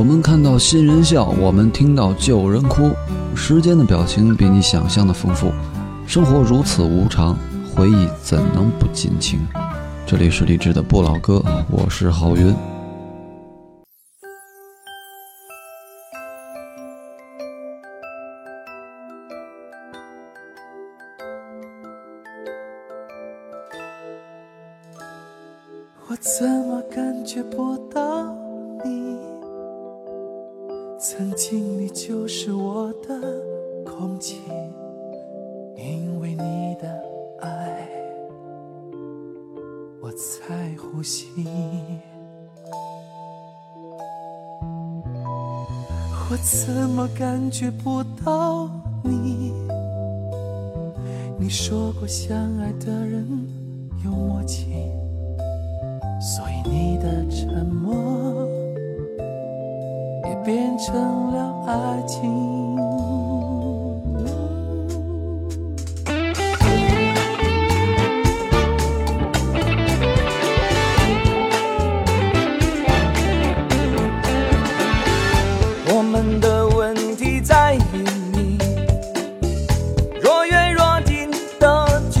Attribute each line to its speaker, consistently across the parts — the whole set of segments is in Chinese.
Speaker 1: 我们看到新人笑我们听到旧人哭时间的表情比你想象的丰富。生活如此无常回忆怎能不尽情？这里是励志的不老歌我是郝云。
Speaker 2: 我怎么感觉不到曾经你就是我的空气因为你的爱我在呼吸。我怎么感觉不到你？你说过相爱的人有默契所以你的沉默也变成了爱情。我们的问题在于你若远若近的距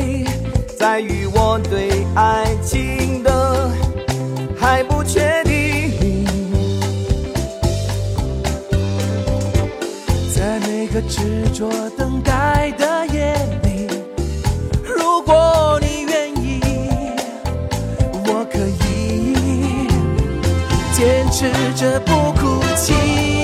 Speaker 2: 离在于我对爱说等待的夜里如果你愿意我可以坚持着不哭泣。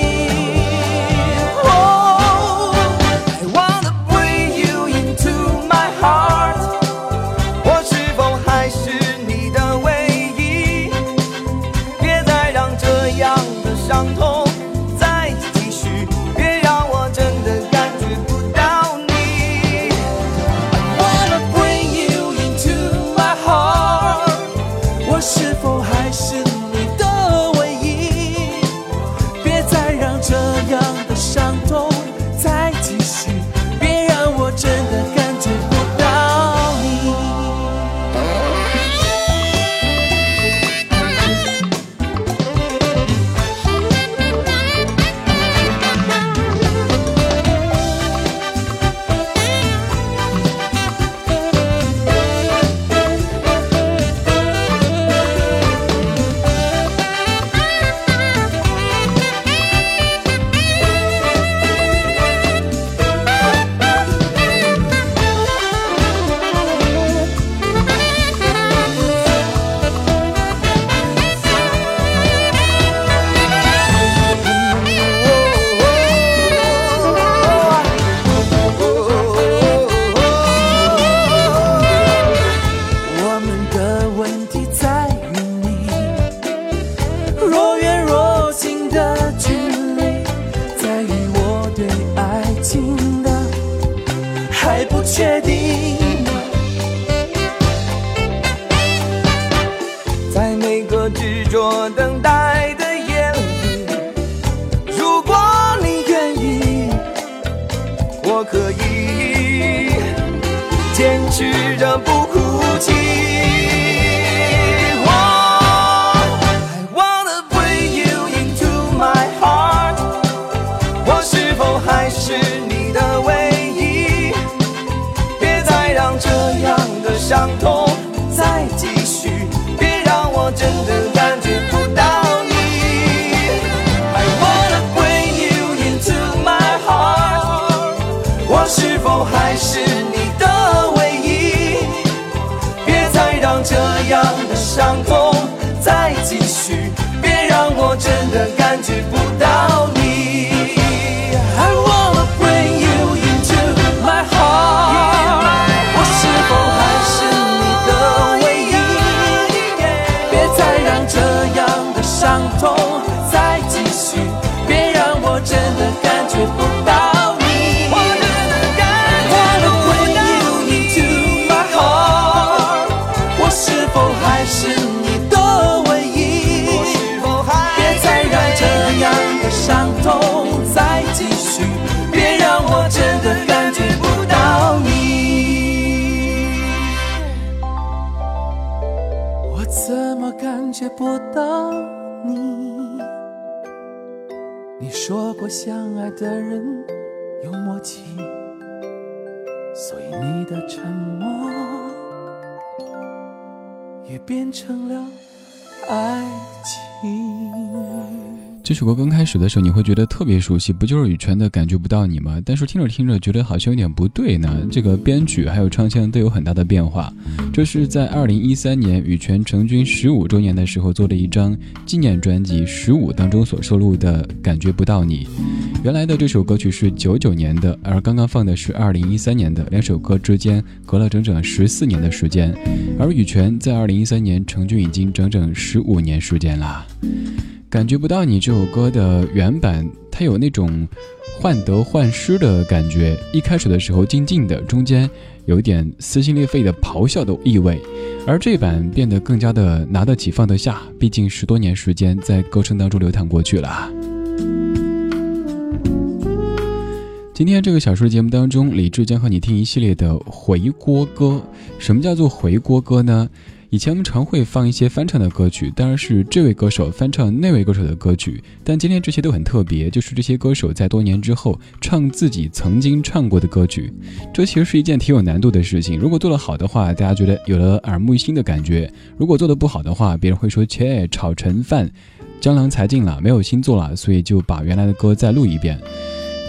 Speaker 2: 的感觉不到你你
Speaker 3: 说过相爱的人有默契所以你的沉默也变成了爱。
Speaker 4: 这首歌刚开始的时候，你会觉得特别熟悉，不就是羽泉的《感觉不到你》吗？但是听着听着，觉得好像有点不对呢。这个编曲还有唱腔都有很大的变化。这是在二零一三年羽泉成军十五周年的时候做的一张纪念专辑《十五》当中所收录的《感觉不到你》。原来的这首歌曲是九九年的，而刚刚放的是二零一三年的，两首歌之间隔了整整十四年的时间。而羽泉在二零一三年成军已经整整十五年时间了。感觉不到你这首歌的原版，它有那种患得患失的感觉。一开始的时候静静的，中间有点撕心裂肺的咆哮的意味，而这版变得更加的拿得起放得下。毕竟十多年时间在歌声当中流淌过去了。今天这个小说节目当中，李志将和你听一系列的回锅歌。什么叫做回锅歌呢？以前我们常会放一些翻唱的歌曲，当然是这位歌手翻唱那位歌手的歌曲。但今天这些都很特别，就是这些歌手在多年之后唱自己曾经唱过的歌曲。这其实是一件挺有难度的事情。如果做得好的话，大家觉得有了耳目一新的感觉；如果做得不好的话，别人会说切炒成饭，江郎才尽了，没有新作了，所以就把原来的歌再录一遍。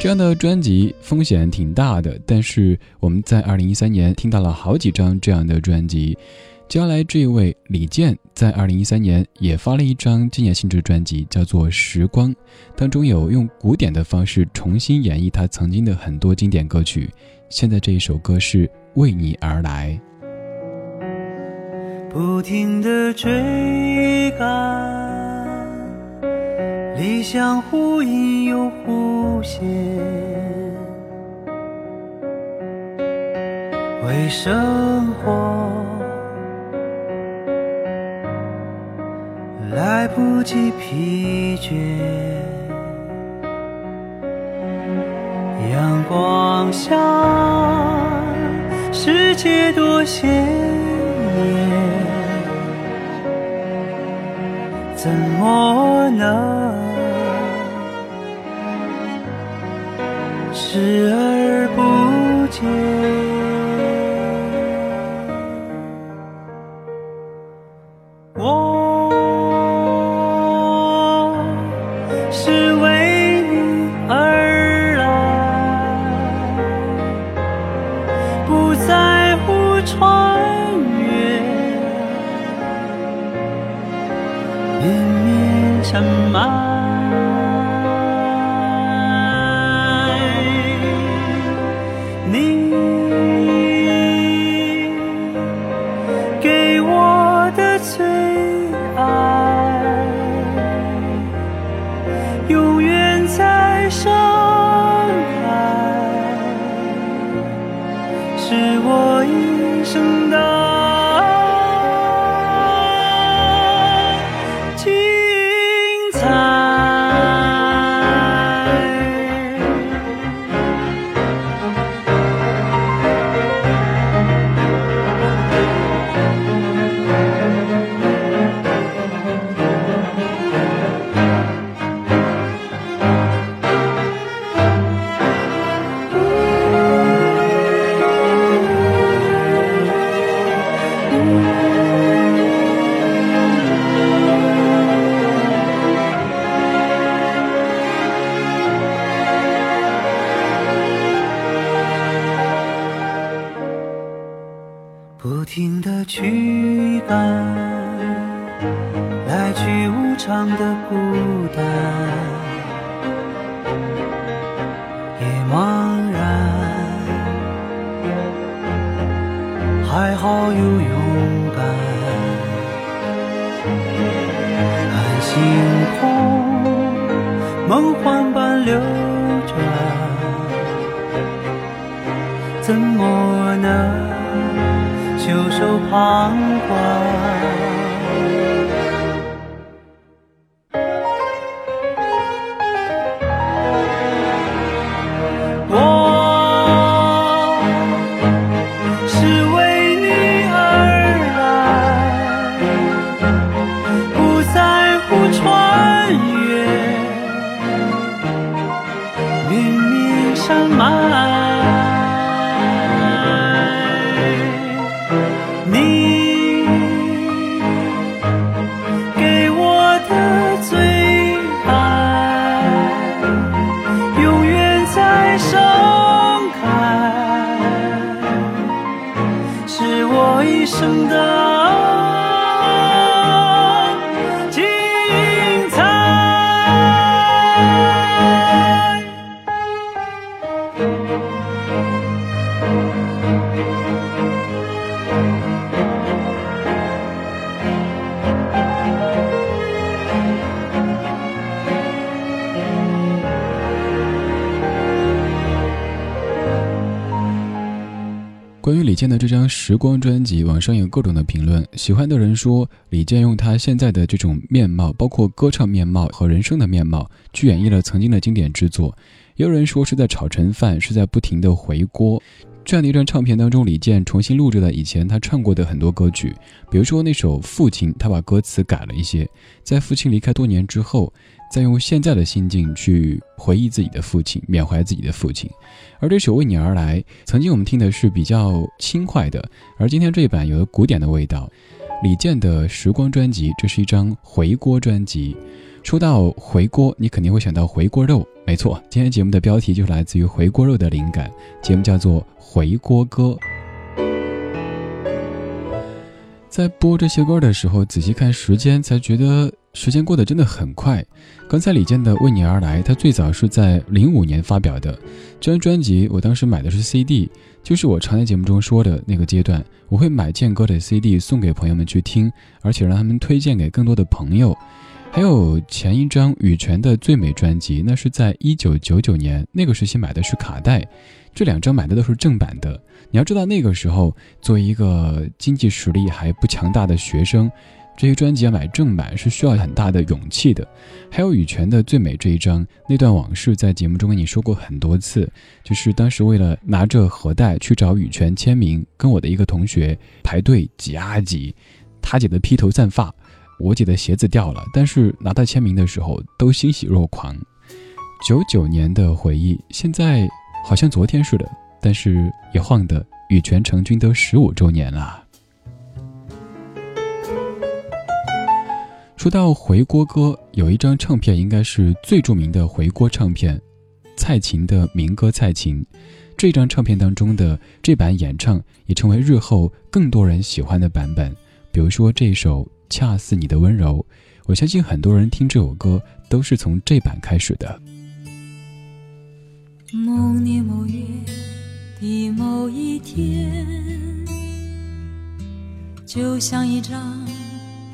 Speaker 4: 这样的专辑风险挺大的，但是我们在二零一三年听到了好几张这样的专辑。接下来这一位李健，在二零一三年也发了一张纪念性质专辑，叫做《时光》，当中有用古典的方式重新演绎他曾经的很多经典歌曲。现在这一首歌是《为你而来》，
Speaker 3: 不停的追赶，理想忽隐又忽现，为生活。来不及疲倦，阳光下世界多鲜艳，怎么能视而不
Speaker 4: 健的这张《时光》专辑，网上有各种的评论。喜欢的人说，李健用他现在的这种面貌，包括歌唱面貌和人生的面貌，去演绎了曾经的经典之作。也有人说是在炒陈饭，是在不停的回锅。这样的一张唱片当中，李健重新录制了以前他唱过的很多歌曲，比如说那首《父亲》，他把歌词改了一些，在父亲离开多年之后。再用现在的心境去回忆自己的父亲，缅怀自己的父亲。而这首《为你而来》，曾经我们听的是比较轻快的，而今天这一版有了古典的味道。李健的《时光》专辑，这是一张回锅专辑。说到回锅，你肯定会想到回锅肉，没错，今天节目的标题就是来自于回锅肉的灵感。节目叫做《回锅歌》。在播这些歌的时候，仔细看时间，才觉得。时间过得真的很快。刚才李健的《为你而来》，他最早是在零五年发表的。这张专辑，我当时买的是 CD，就是我常在节目中说的那个阶段，我会买健哥的 CD 送给朋友们去听，而且让他们推荐给更多的朋友。还有前一张羽泉的最美专辑，那是在一九九九年，那个时期买的是卡带。这两张买的都是正版的。你要知道，那个时候作为一个经济实力还不强大的学生。这些专辑要买正版是需要很大的勇气的。还有羽泉的《最美》这一张，那段往事在节目中跟你说过很多次。就是当时为了拿着盒带去找羽泉签名，跟我的一个同学排队挤啊挤，他姐的披头散发，我姐的鞋子掉了，但是拿到签名的时候都欣喜若狂。九九年的回忆，现在好像昨天似的，但是也晃的羽泉成军都十五周年了。说到回锅歌，有一张唱片应该是最著名的回锅唱片，蔡琴的民歌《蔡琴》。这张唱片当中的这版演唱也成为日后更多人喜欢的版本。比如说这首《恰似你的温柔》，我相信很多人听这首歌都是从这版开始的。
Speaker 5: 某年某月的某一天，就像一张。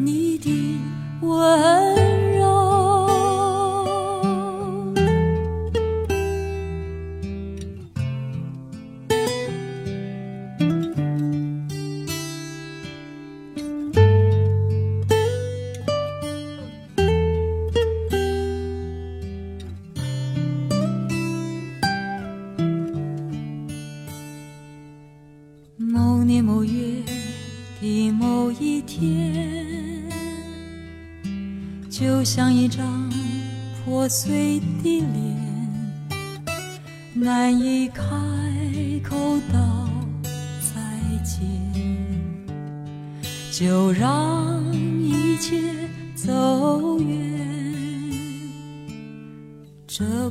Speaker 5: 你的温柔。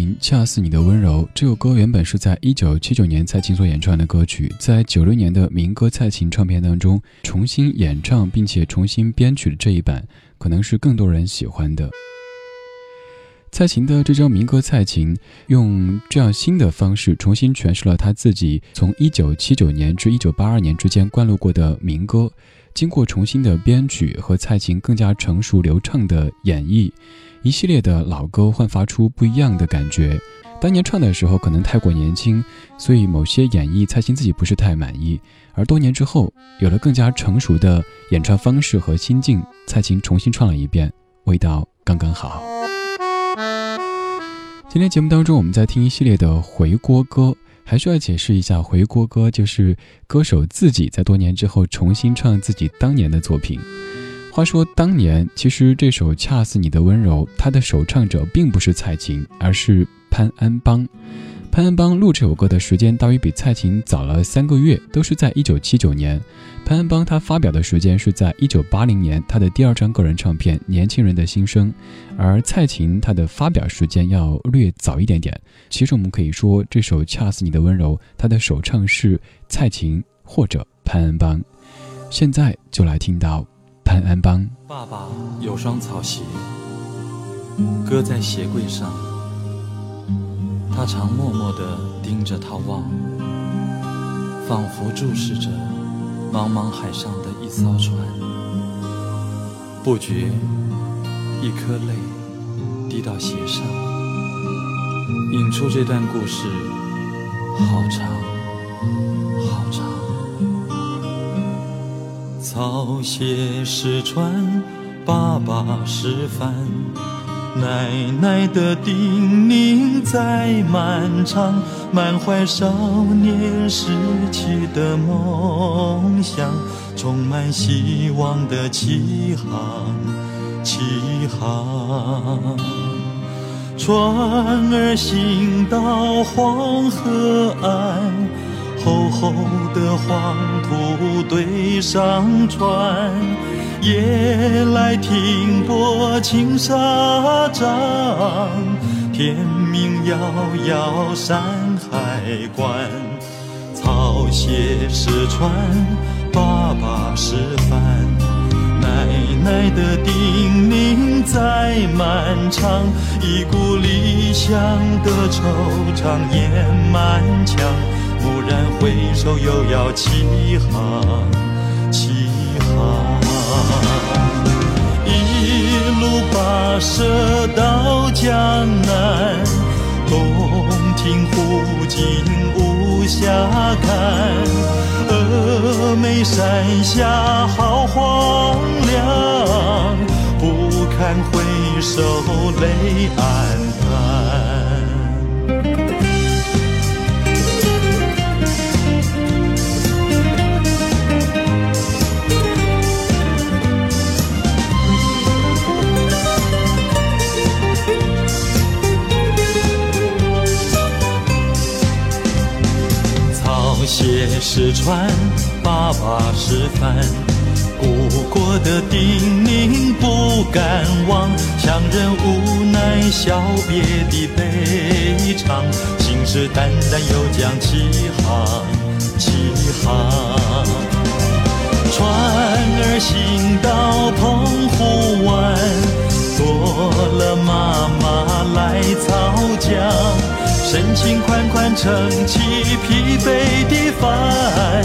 Speaker 5: 《
Speaker 4: 恰似你的温柔》这首歌原本是在一九七九年蔡琴所演唱的歌曲，在九六年的民歌蔡琴唱片当中重新演唱并且重新编曲的这一版，可能是更多人喜欢的。蔡琴的这张民歌蔡琴，用这样新的方式重新诠释了他自己从一九七九年至一九八二年之间灌录过的民歌，经过重新的编曲和蔡琴更加成熟流畅的演绎。一系列的老歌焕发出不一样的感觉。当年唱的时候可能太过年轻，所以某些演绎蔡琴自己不是太满意。而多年之后，有了更加成熟的演唱方式和心境，蔡琴重新唱了一遍，味道刚刚好。今天节目当中，我们在听一系列的回锅歌，还需要解释一下，回锅歌就是歌手自己在多年之后重新唱自己当年的作品。话说当年，其实这首《恰似你的温柔》，它的首唱者并不是蔡琴，而是潘安邦。潘安邦录这首歌的时间大约比蔡琴早了三个月，都是在一九七九年。潘安邦他发表的时间是在一九八零年，他的第二张个人唱片《年轻人的心声》，而蔡琴她的发表时间要略早一点点。其实我们可以说，这首《恰似你的温柔》，它的首唱是蔡琴或者潘安邦。现在就来听到。潘安邦，
Speaker 6: 爸爸有双草鞋，搁在鞋柜上。他常默默地盯着它望，仿佛注视着茫茫海上的一艘船。不觉，一颗泪滴到鞋上，引出这段故事，好长。草鞋是船，爸爸是帆，奶奶的叮咛在漫长，满怀少年时期的梦想，充满希望的起航，起航。船儿行到黄河岸。厚厚的黄土堆上船，夜来停泊青纱帐，天明遥遥山海关。草鞋是船，爸爸是帆，奶奶的叮咛在漫长，一股理想的惆怅掩满腔。蓦然回首，又要起航，起航。一路跋涉到江南，洞庭湖景无暇看。峨眉山下好荒凉，不堪回首泪暗鞋是船，爸爸是帆，古国的叮咛不敢忘，强忍无奈小别的悲怆，信誓旦旦又将起航，起航。船儿行到澎湖湾，多了妈妈来操桨。深情款款撑起疲惫的帆，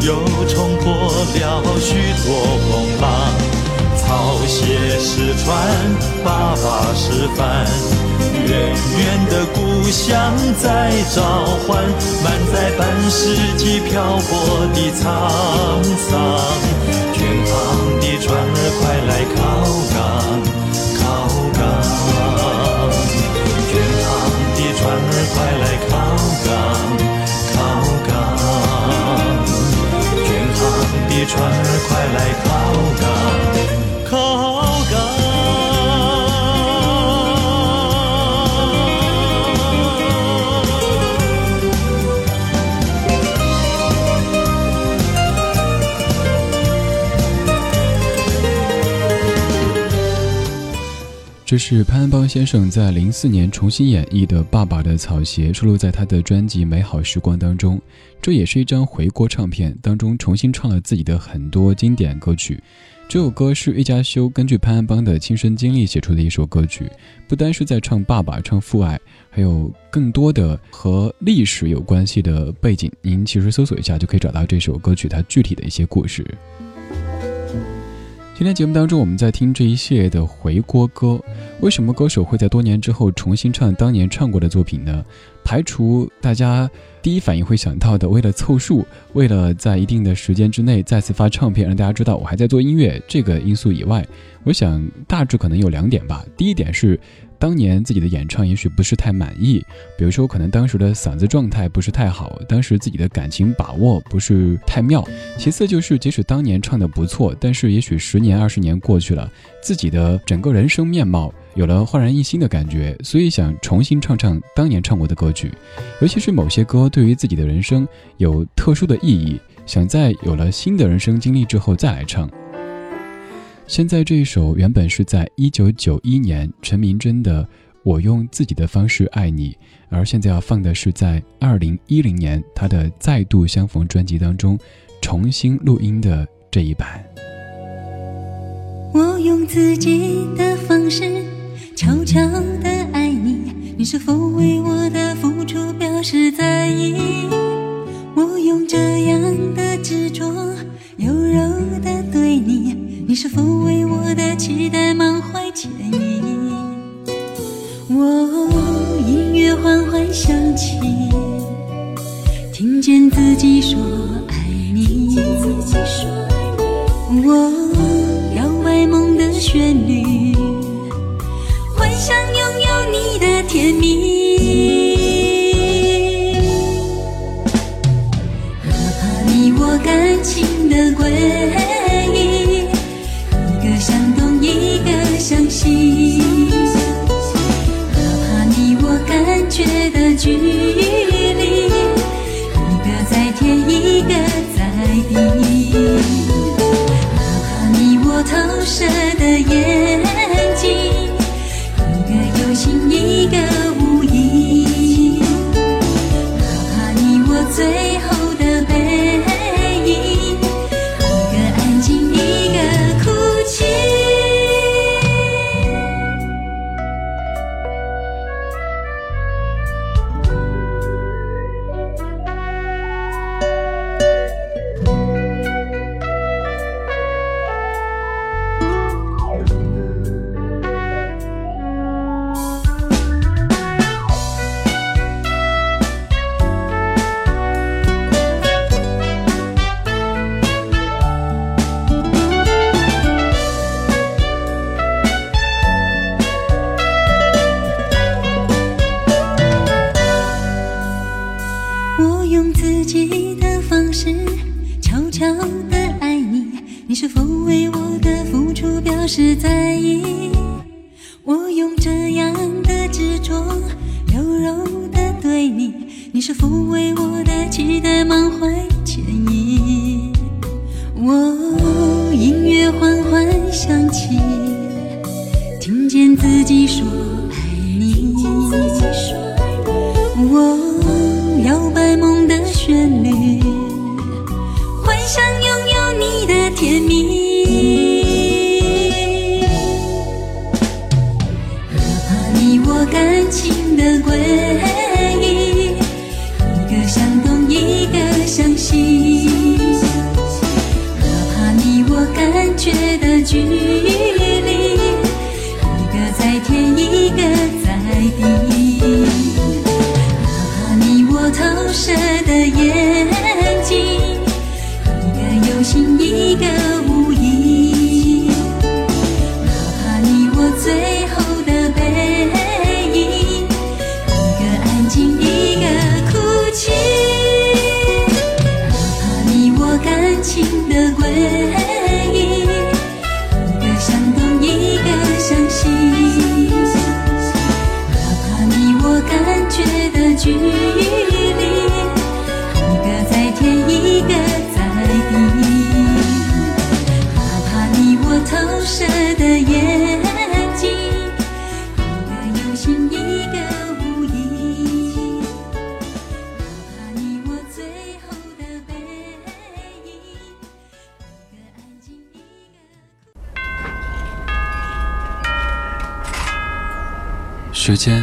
Speaker 6: 又冲破了许多风浪。草鞋是船，爸爸是帆，远远的故乡在召唤，满载半世纪漂泊的沧桑。远航的船儿，快来靠港。
Speaker 4: 这是潘安邦先生在零四年重新演绎的《爸爸的草鞋》，收录在他的专辑《美好时光》当中。这也是一张回国唱片当中重新唱了自己的很多经典歌曲。这首歌是叶家修根据潘安邦的亲身经历写出的一首歌曲，不单是在唱爸爸、唱父爱，还有更多的和历史有关系的背景。您其实搜索一下就可以找到这首歌曲它具体的一些故事。今天节目当中，我们在听这一系列的回锅歌。为什么歌手会在多年之后重新唱当年唱过的作品呢？排除大家第一反应会想到的，为了凑数，为了在一定的时间之内再次发唱片，让大家知道我还在做音乐这个因素以外，我想大致可能有两点吧。第一点是。当年自己的演唱也许不是太满意，比如说可能当时的嗓子状态不是太好，当时自己的感情把握不是太妙。其次就是，即使当年唱的不错，但是也许十年二十年过去了，自己的整个人生面貌有了焕然一新的感觉，所以想重新唱唱当年唱过的歌曲，尤其是某些歌对于自己的人生有特殊的意义，想在有了新的人生经历之后再来唱。现在这一首原本是在一九九一年陈明真的《我用自己的方式爱你》，而现在要放的是在二零一零年他的《再度相逢》专辑当中重新录音的这一版。
Speaker 5: 我用自己的方式悄悄的，是否为我的付出表示在意？我用这样的执着柔柔的对你。你是否为我的期待满怀歉意？我音乐缓缓响起，听见自己说爱你。我摇摆梦的旋律，幻想拥有你的甜蜜。哪怕你我感情的诡异，一个向东，一个向西，哪怕你我感觉的距离，一个在天，一个在地，哪怕你我投射的眼
Speaker 4: 距离，一个在天，一个在地。怕怕你我投射的眼睛，一个有心，一个无意。怕怕你我最后的背影，一个安静，一个。
Speaker 5: 时间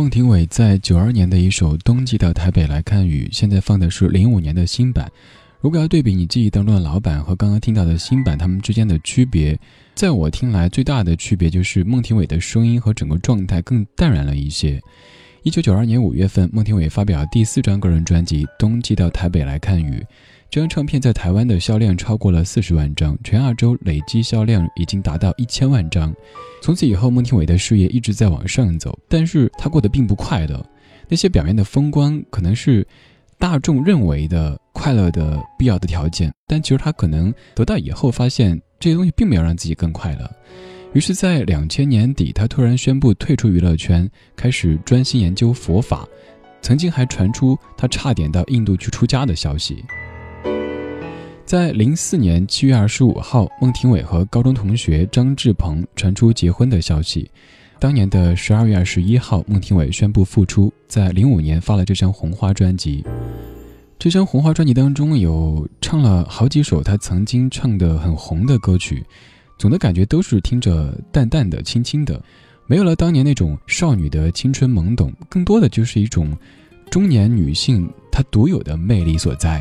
Speaker 4: 孟庭苇在九二年的一首《冬季到台北来看雨》，现在放的是零五年的新版。如果要对比你记忆当中的老版和刚刚听到的新版，它们之间的区别，在我听来最大的区别就是孟庭苇的声音和整个状态更淡然了一些。一九九二年五月份，孟庭苇发表第四张个人专辑《冬季到台北来看雨》，这张唱片在台湾的销量超过了四十万张，全亚洲累计销量已经达到一千万张。从此以后，孟庭苇的事业一直在往上走，但是她过得并不快乐。那些表面的风光，可能是大众认为的快乐的必要的条件，但其实她可能得到以后，发现这些东西并没有让自己更快乐。于是，在两千年底，她突然宣布退出娱乐圈，开始专心研究佛法。曾经还传出她差点到印度去出家的消息。在零四年七月二十五号，孟庭苇和高中同学张志鹏传出结婚的消息。当年的十二月二十一号，孟庭苇宣布复出，在零五年发了这张《红花》专辑。这张《红花》专辑当中有唱了好几首她曾经唱的很红的歌曲，总的感觉都是听着淡淡的、轻轻的，没有了当年那种少女的青春懵懂，更多的就是一种中年女性她独有的魅力所在。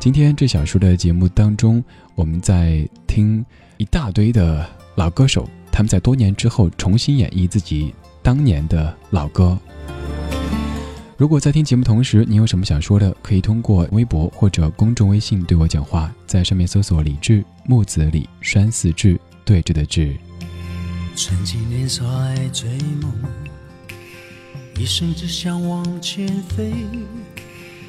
Speaker 4: 今天这小说的节目当中，我们在听一大堆的老歌手，他们在多年之后重新演绎自己当年的老歌。如果在听节目同时，你有什么想说的，可以通过微博或者公众微信对我讲话，在上面搜索“李志木子李山寺志对峙的志”。
Speaker 3: 曾经年少爱追梦，一生只想往前飞，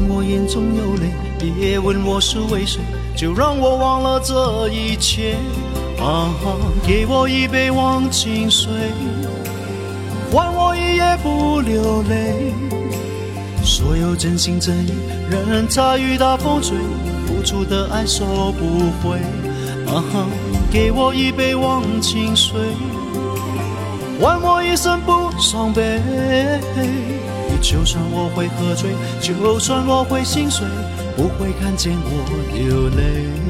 Speaker 3: 当我眼中有泪，别问我是为谁，就让我忘了这一切。啊，给我一杯忘情水，换我一夜不流泪。所有真心真意，任它雨打风吹，付出的爱收不回。啊，给我一杯忘情水，换我一生不伤悲。就算我会喝醉，就算我会心碎，不会看见我流泪。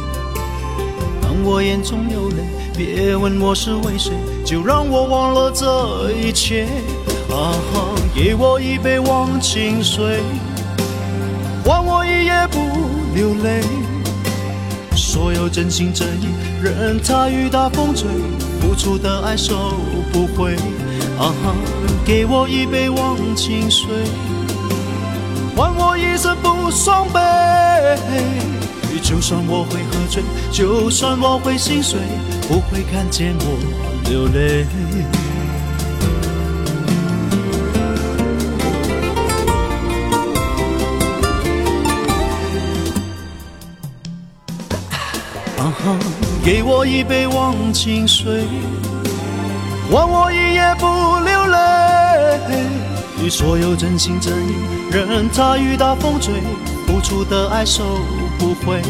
Speaker 3: 当我眼中有泪，别问我是为谁，就让我忘了这一切。啊哈，给我一杯忘情水，换我一夜不流泪。所有真心真意，任它雨打风吹，付出的爱收不回。啊哈，给我一杯忘情水，换我一生不伤悲。就算我会喝醉，就算我会心碎，不会看见我流泪。啊哈，给我一杯忘情水。换我一夜不流泪，所有真心真意，任它雨打风吹，付出的爱收
Speaker 6: 不会。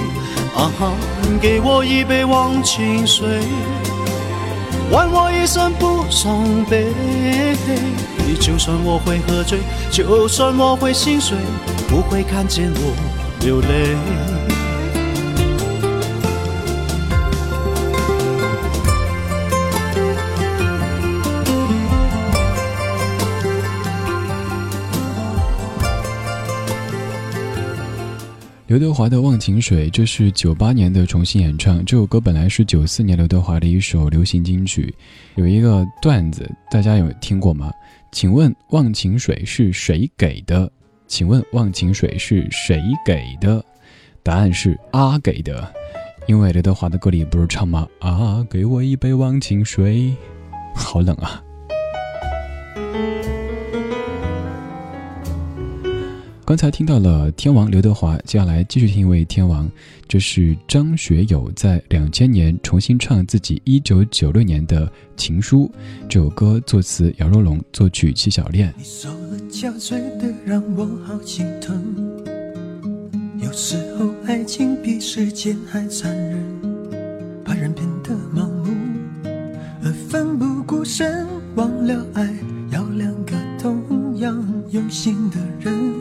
Speaker 6: 啊哈，给我一杯忘情水，换我一生不伤悲。就算我会喝醉，就算我会心碎，不会看见我流泪。
Speaker 4: 刘德华的《忘情水》，这是九八年的重新演唱。这首歌本来是九四年刘德华的一首流行金曲。有一个段子，大家有听过吗？请问《忘情水》是谁给的？请问《忘情水》是谁给的？答案是啊给的。因为刘德华的歌里不是唱吗？啊，给我一杯忘情水。好冷啊！刚才听到了天王刘德华，接下来继续听一位天王，这是张学友在两千年重新唱自己一九九六年的《情书》这首歌，作词姚若龙，作曲戚小恋。
Speaker 7: 你受了憔悴的让我好心疼，有时候爱情比时间还残忍，把人变得盲目而奋不顾身，忘了爱要两个同样用心的人。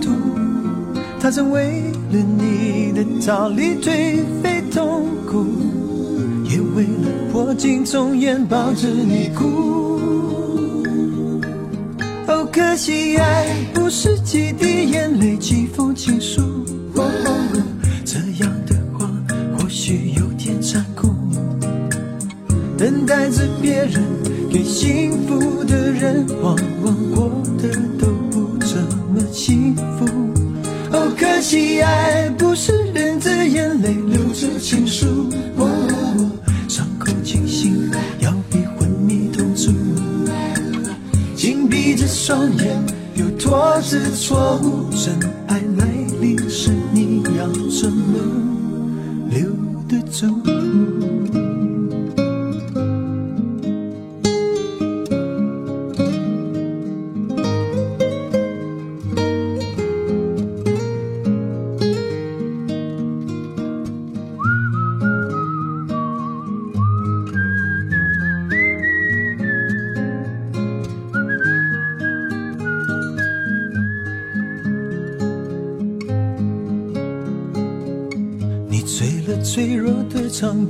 Speaker 7: 他曾为了你的逃离颓废痛苦，也为了破镜重圆抱着你哭。哦，可惜爱不是几滴眼泪几封情书，这样的话或许有点残酷。等待着别人给幸福的人，往往过得都不怎么幸福。可惜爱不是忍着眼泪留着情书，伤口清醒要比昏迷痛楚，紧闭着双眼又拖着错误，真爱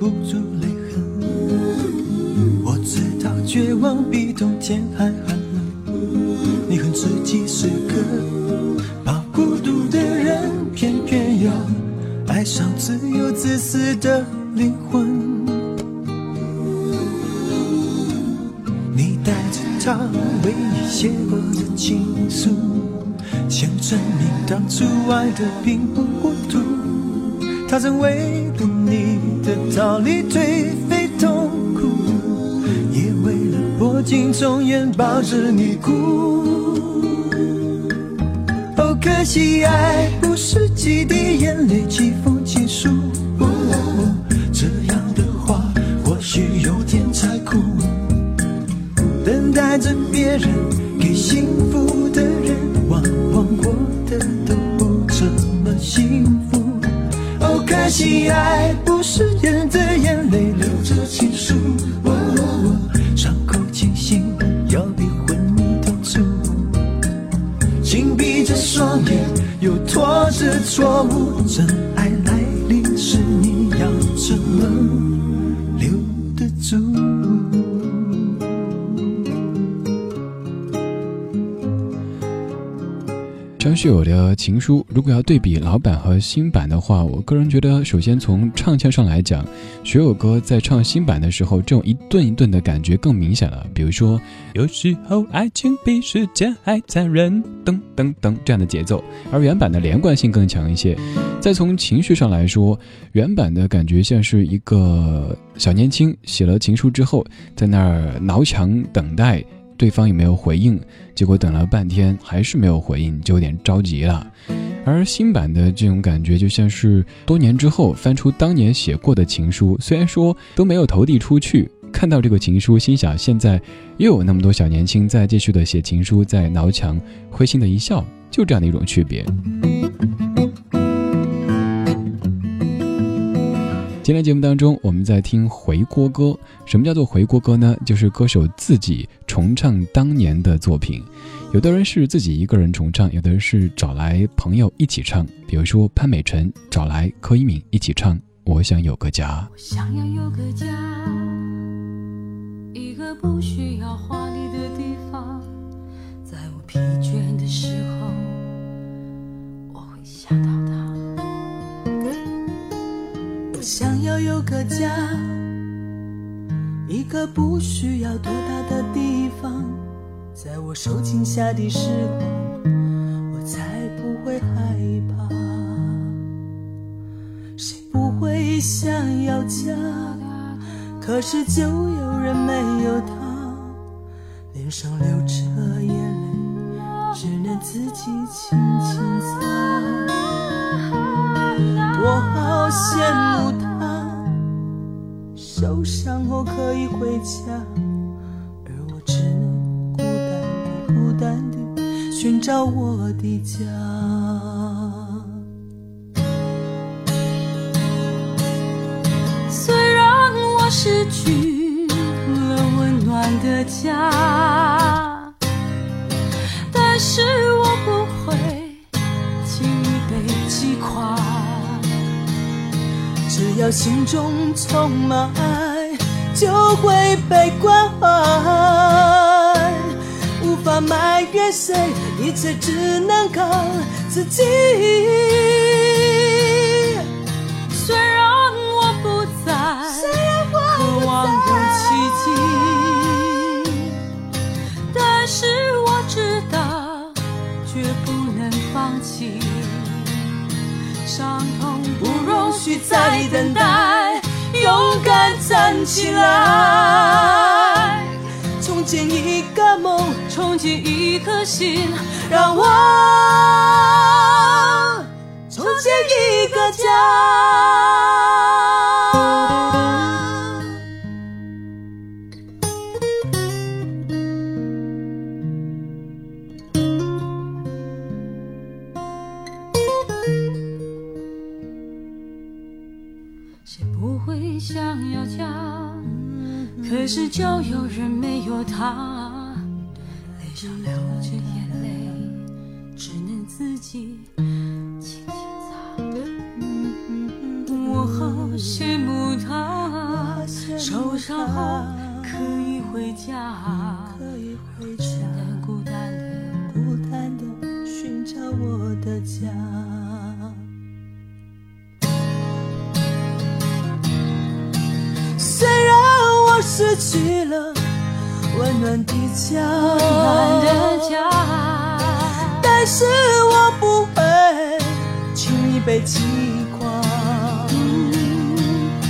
Speaker 7: 不住泪痕，我知道绝望比冬天还寒冷。你恨自己是个怕孤独的人，偏偏要爱上自由自私的灵魂。你带着他唯一写过的情书，想证明当初爱的并不糊涂。他曾为破镜重圆抱着你哭。哦，可惜爱不是几滴眼泪几封情书，这样的话或许有点残酷。等待着别人给幸福的人，往往过得都不怎么幸福。哦可惜爱不是忍着眼泪留着情是错误，真
Speaker 4: 学友的情书，如果要对比老版和新版的话，我个人觉得，首先从唱腔上来讲，学友哥在唱新版的时候，这种一顿一顿的感觉更明显了。比如说，有时候爱情比时间还残忍，噔噔噔这样的节奏，而原版的连贯性更强一些。再从情绪上来说，原版的感觉像是一个小年轻写了情书之后，在那儿挠墙等待。对方也没有回应，结果等了半天还是没有回应，就有点着急了。而新版的这种感觉，就像是多年之后翻出当年写过的情书，虽然说都没有投递出去，看到这个情书，心想现在又有那么多小年轻在继续的写情书，在挠墙，会心的一笑，就这样的一种区别。今天节目当中，我们在听回锅歌。什么叫做回锅歌呢？就是歌手自己重唱当年的作品。有的人是自己一个人重唱，有的人是找来朋友一起唱。比如说潘美辰找来柯以敏一起唱《我想有个家》。
Speaker 5: 我想要有个家，一个不需要华丽的地方，在我疲倦的时候，我会想到他。
Speaker 8: 我想要有个家，一个不需要多大的地方，在我受惊吓的时候，我才不会害怕。谁不会想要家？可是就有人没有他，脸上流着眼泪，只能自己轻轻擦。羡慕他，受伤后可以回家，而我只能孤单的、孤单的寻找我的家。
Speaker 5: 虽然我失去了温暖的家，但是我不会轻易被击垮。
Speaker 8: 只要心中充满爱，就会被关怀。无法埋怨谁，一切只能靠自己。
Speaker 5: 虽然我不在渴望有奇迹，但是我知道绝不能放弃。伤痛不容许再等待，勇敢站起来，
Speaker 8: 重建一个梦，
Speaker 5: 重建一颗心，
Speaker 8: 让我重建一个家。
Speaker 5: 就有人没有他，脸上流着眼泪，只能自己轻轻擦。我好羡慕他，受伤后可以回家，
Speaker 8: 可以回
Speaker 5: 只
Speaker 8: 家，
Speaker 5: 能孤单的。
Speaker 8: 孤单的寻找我的家。失去了温暖的家，
Speaker 5: 暖的家，
Speaker 8: 但是我不会轻易被击垮。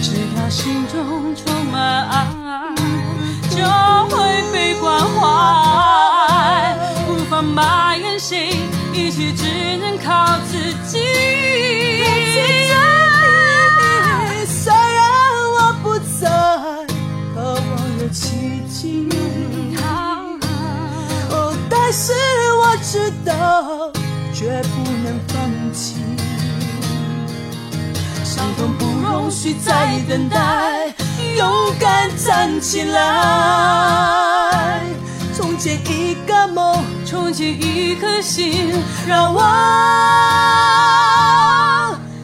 Speaker 5: 只要心中充满爱，就会被关怀。无法埋怨谁，一切只能靠自己。
Speaker 8: 是我知道绝不能放弃。伤痛不容许再等待，勇敢站起来，重建一个梦，
Speaker 5: 重建一颗心，
Speaker 8: 让我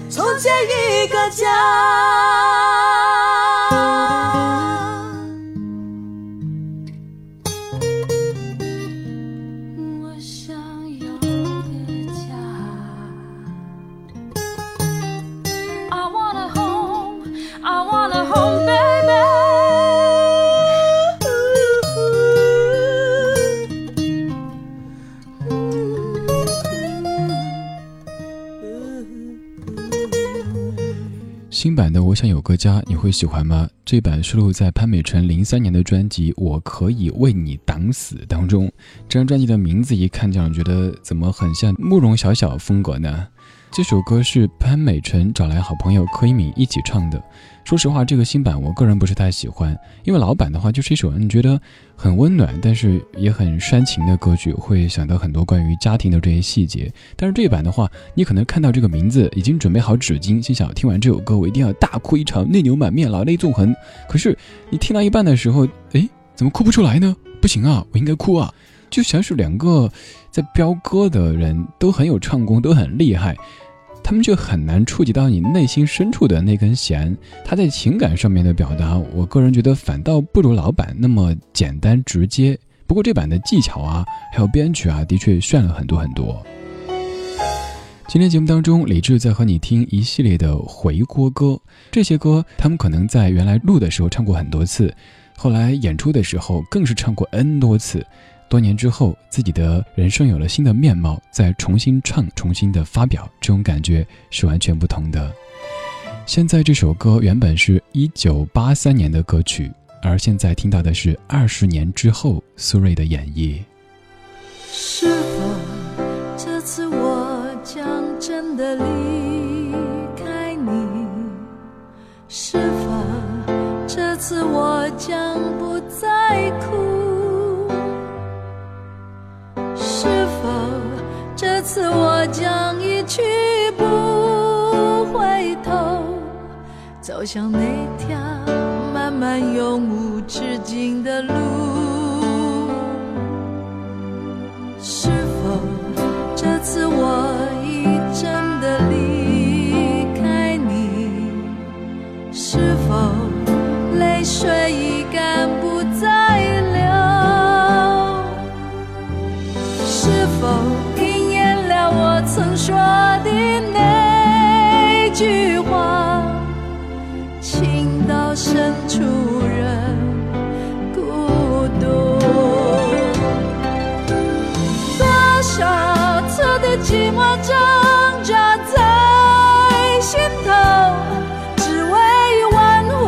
Speaker 8: 重建一。个家。
Speaker 4: 新版的《我想有个家》，你会喜欢吗？这版收录在潘美辰零三年的专辑《我可以为你挡死》当中。这张专辑的名字一看就让人觉得怎么很像慕容晓晓风格呢？这首歌是潘美辰找来好朋友柯以敏一起唱的。说实话，这个新版我个人不是太喜欢，因为老版的话就是一首你觉得很温暖，但是也很煽情的歌曲，会想到很多关于家庭的这些细节。但是这版的话，你可能看到这个名字已经准备好纸巾，心想听完这首歌我一定要大哭一场，泪流满面，老泪纵横。可是你听到一半的时候，哎，怎么哭不出来呢？不行啊，我应该哭啊！就像是两个在飙歌的人都很有唱功，都很厉害。他们却很难触及到你内心深处的那根弦。他在情感上面的表达，我个人觉得反倒不如老版那么简单直接。不过这版的技巧啊，还有编曲啊，的确炫了很多很多。今天节目当中，李志在和你听一系列的回锅歌。这些歌，他们可能在原来录的时候唱过很多次，后来演出的时候更是唱过 N 多次。多年之后，自己的人生有了新的面貌，再重新唱、重新的发表，这种感觉是完全不同的。现在这首歌原本是一九八三年的歌曲，而现在听到的是二十年之后苏芮的演绎。
Speaker 5: 是否这次我将真的离开你？是否这次我将不这次我将一去不回头，走向那条漫漫永无止境的路。是否这次我已真的离开你？是否泪水已干不再流？是否？句话，情到深处人孤独。多少次的寂寞挣扎在心头，只为挽回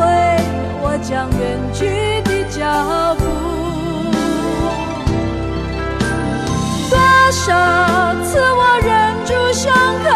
Speaker 5: 我将远去的脚步。多少次我忍住。伤口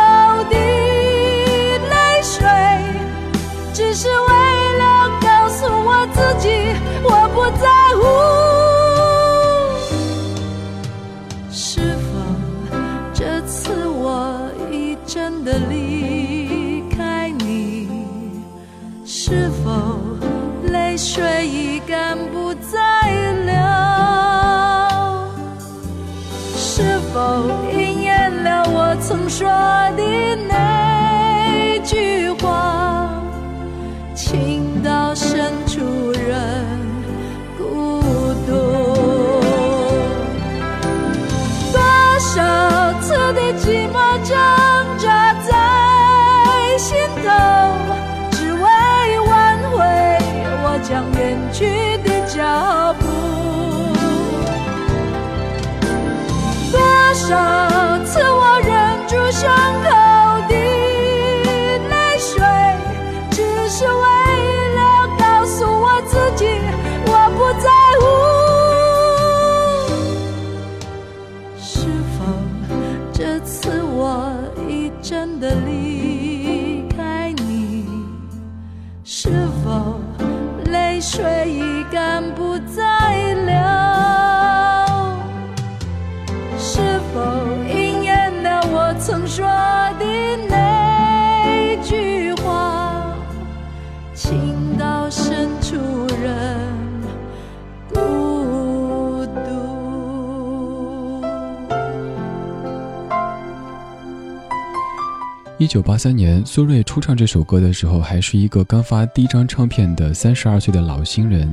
Speaker 4: 九八三年，苏芮初唱这首歌的时候，还是一个刚发第一张唱片的三十二岁的老新人，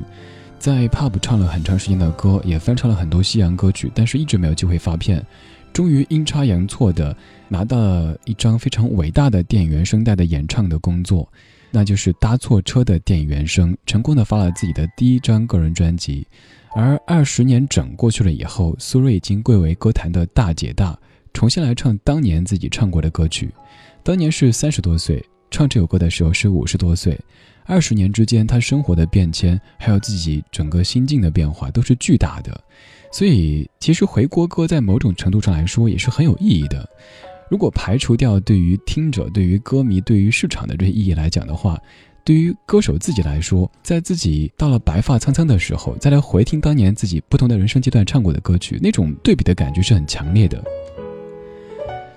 Speaker 4: 在 pub 唱了很长时间的歌，也翻唱了很多西洋歌曲，但是一直没有机会发片。终于阴差阳错的拿到了一张非常伟大的电影原声带的演唱的工作，那就是《搭错车》的电影原声，成功的发了自己的第一张个人专辑。而二十年整过去了以后，苏芮已经贵为歌坛的大姐大，重新来唱当年自己唱过的歌曲。当年是三十多岁，唱这首歌的时候是五十多岁，二十年之间他生活的变迁，还有自己整个心境的变化都是巨大的。所以，其实回国歌在某种程度上来说也是很有意义的。如果排除掉对于听者、对于歌迷、对于市场的这些意义来讲的话，对于歌手自己来说，在自己到了白发苍苍的时候，再来回听当年自己不同的人生阶段唱过的歌曲，那种对比的感觉是很强烈的。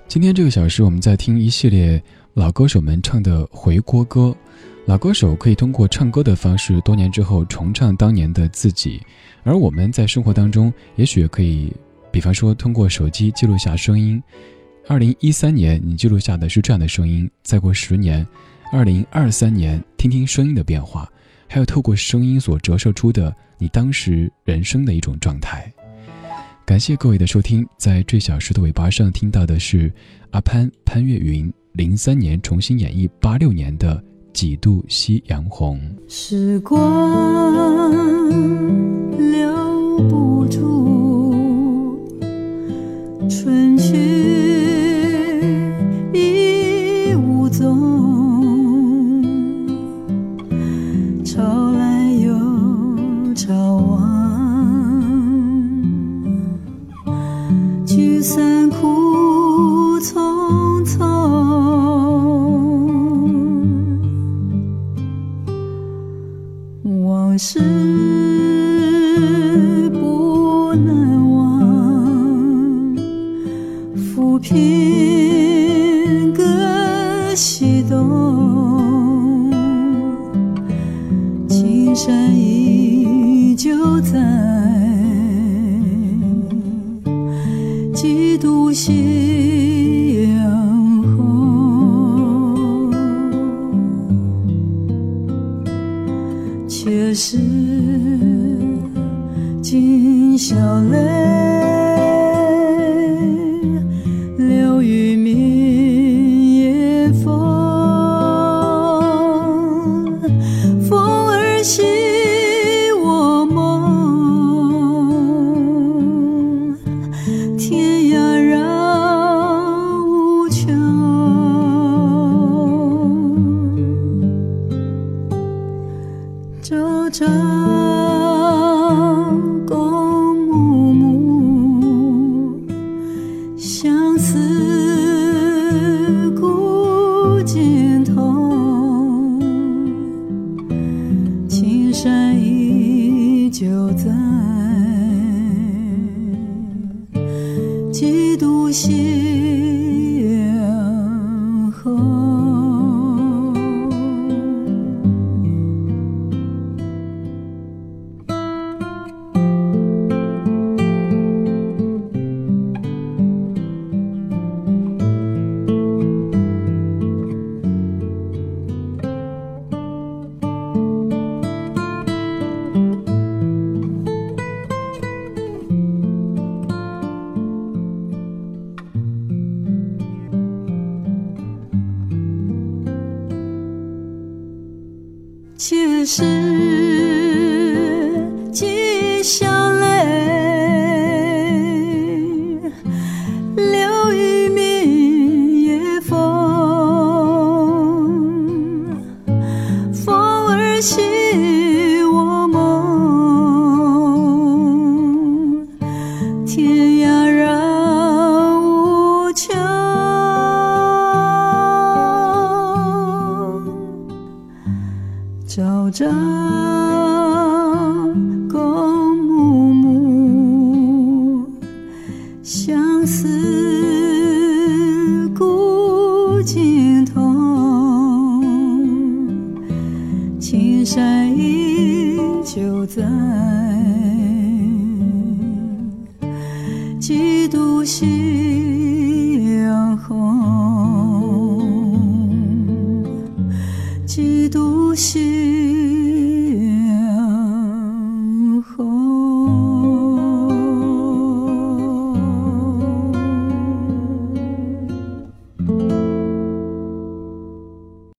Speaker 4: 今天这个小时，我们在听一系列老歌手们唱的回国歌。老歌手可以通过唱歌的方式，多年之后重唱当年的自己。而我们在生活当中，也许可以，比方说通过手机记录下声音。二零一三年你记录下的是这样的声音，再过十年，二零二三年听听声音的变化，还有透过声音所折射出的你当时人生的一种状态。感谢各位的收听，在这小时的尾巴上听到的是阿潘潘越云零三年重新演绎八六年的《几度夕阳红》。
Speaker 5: 时光留不住春去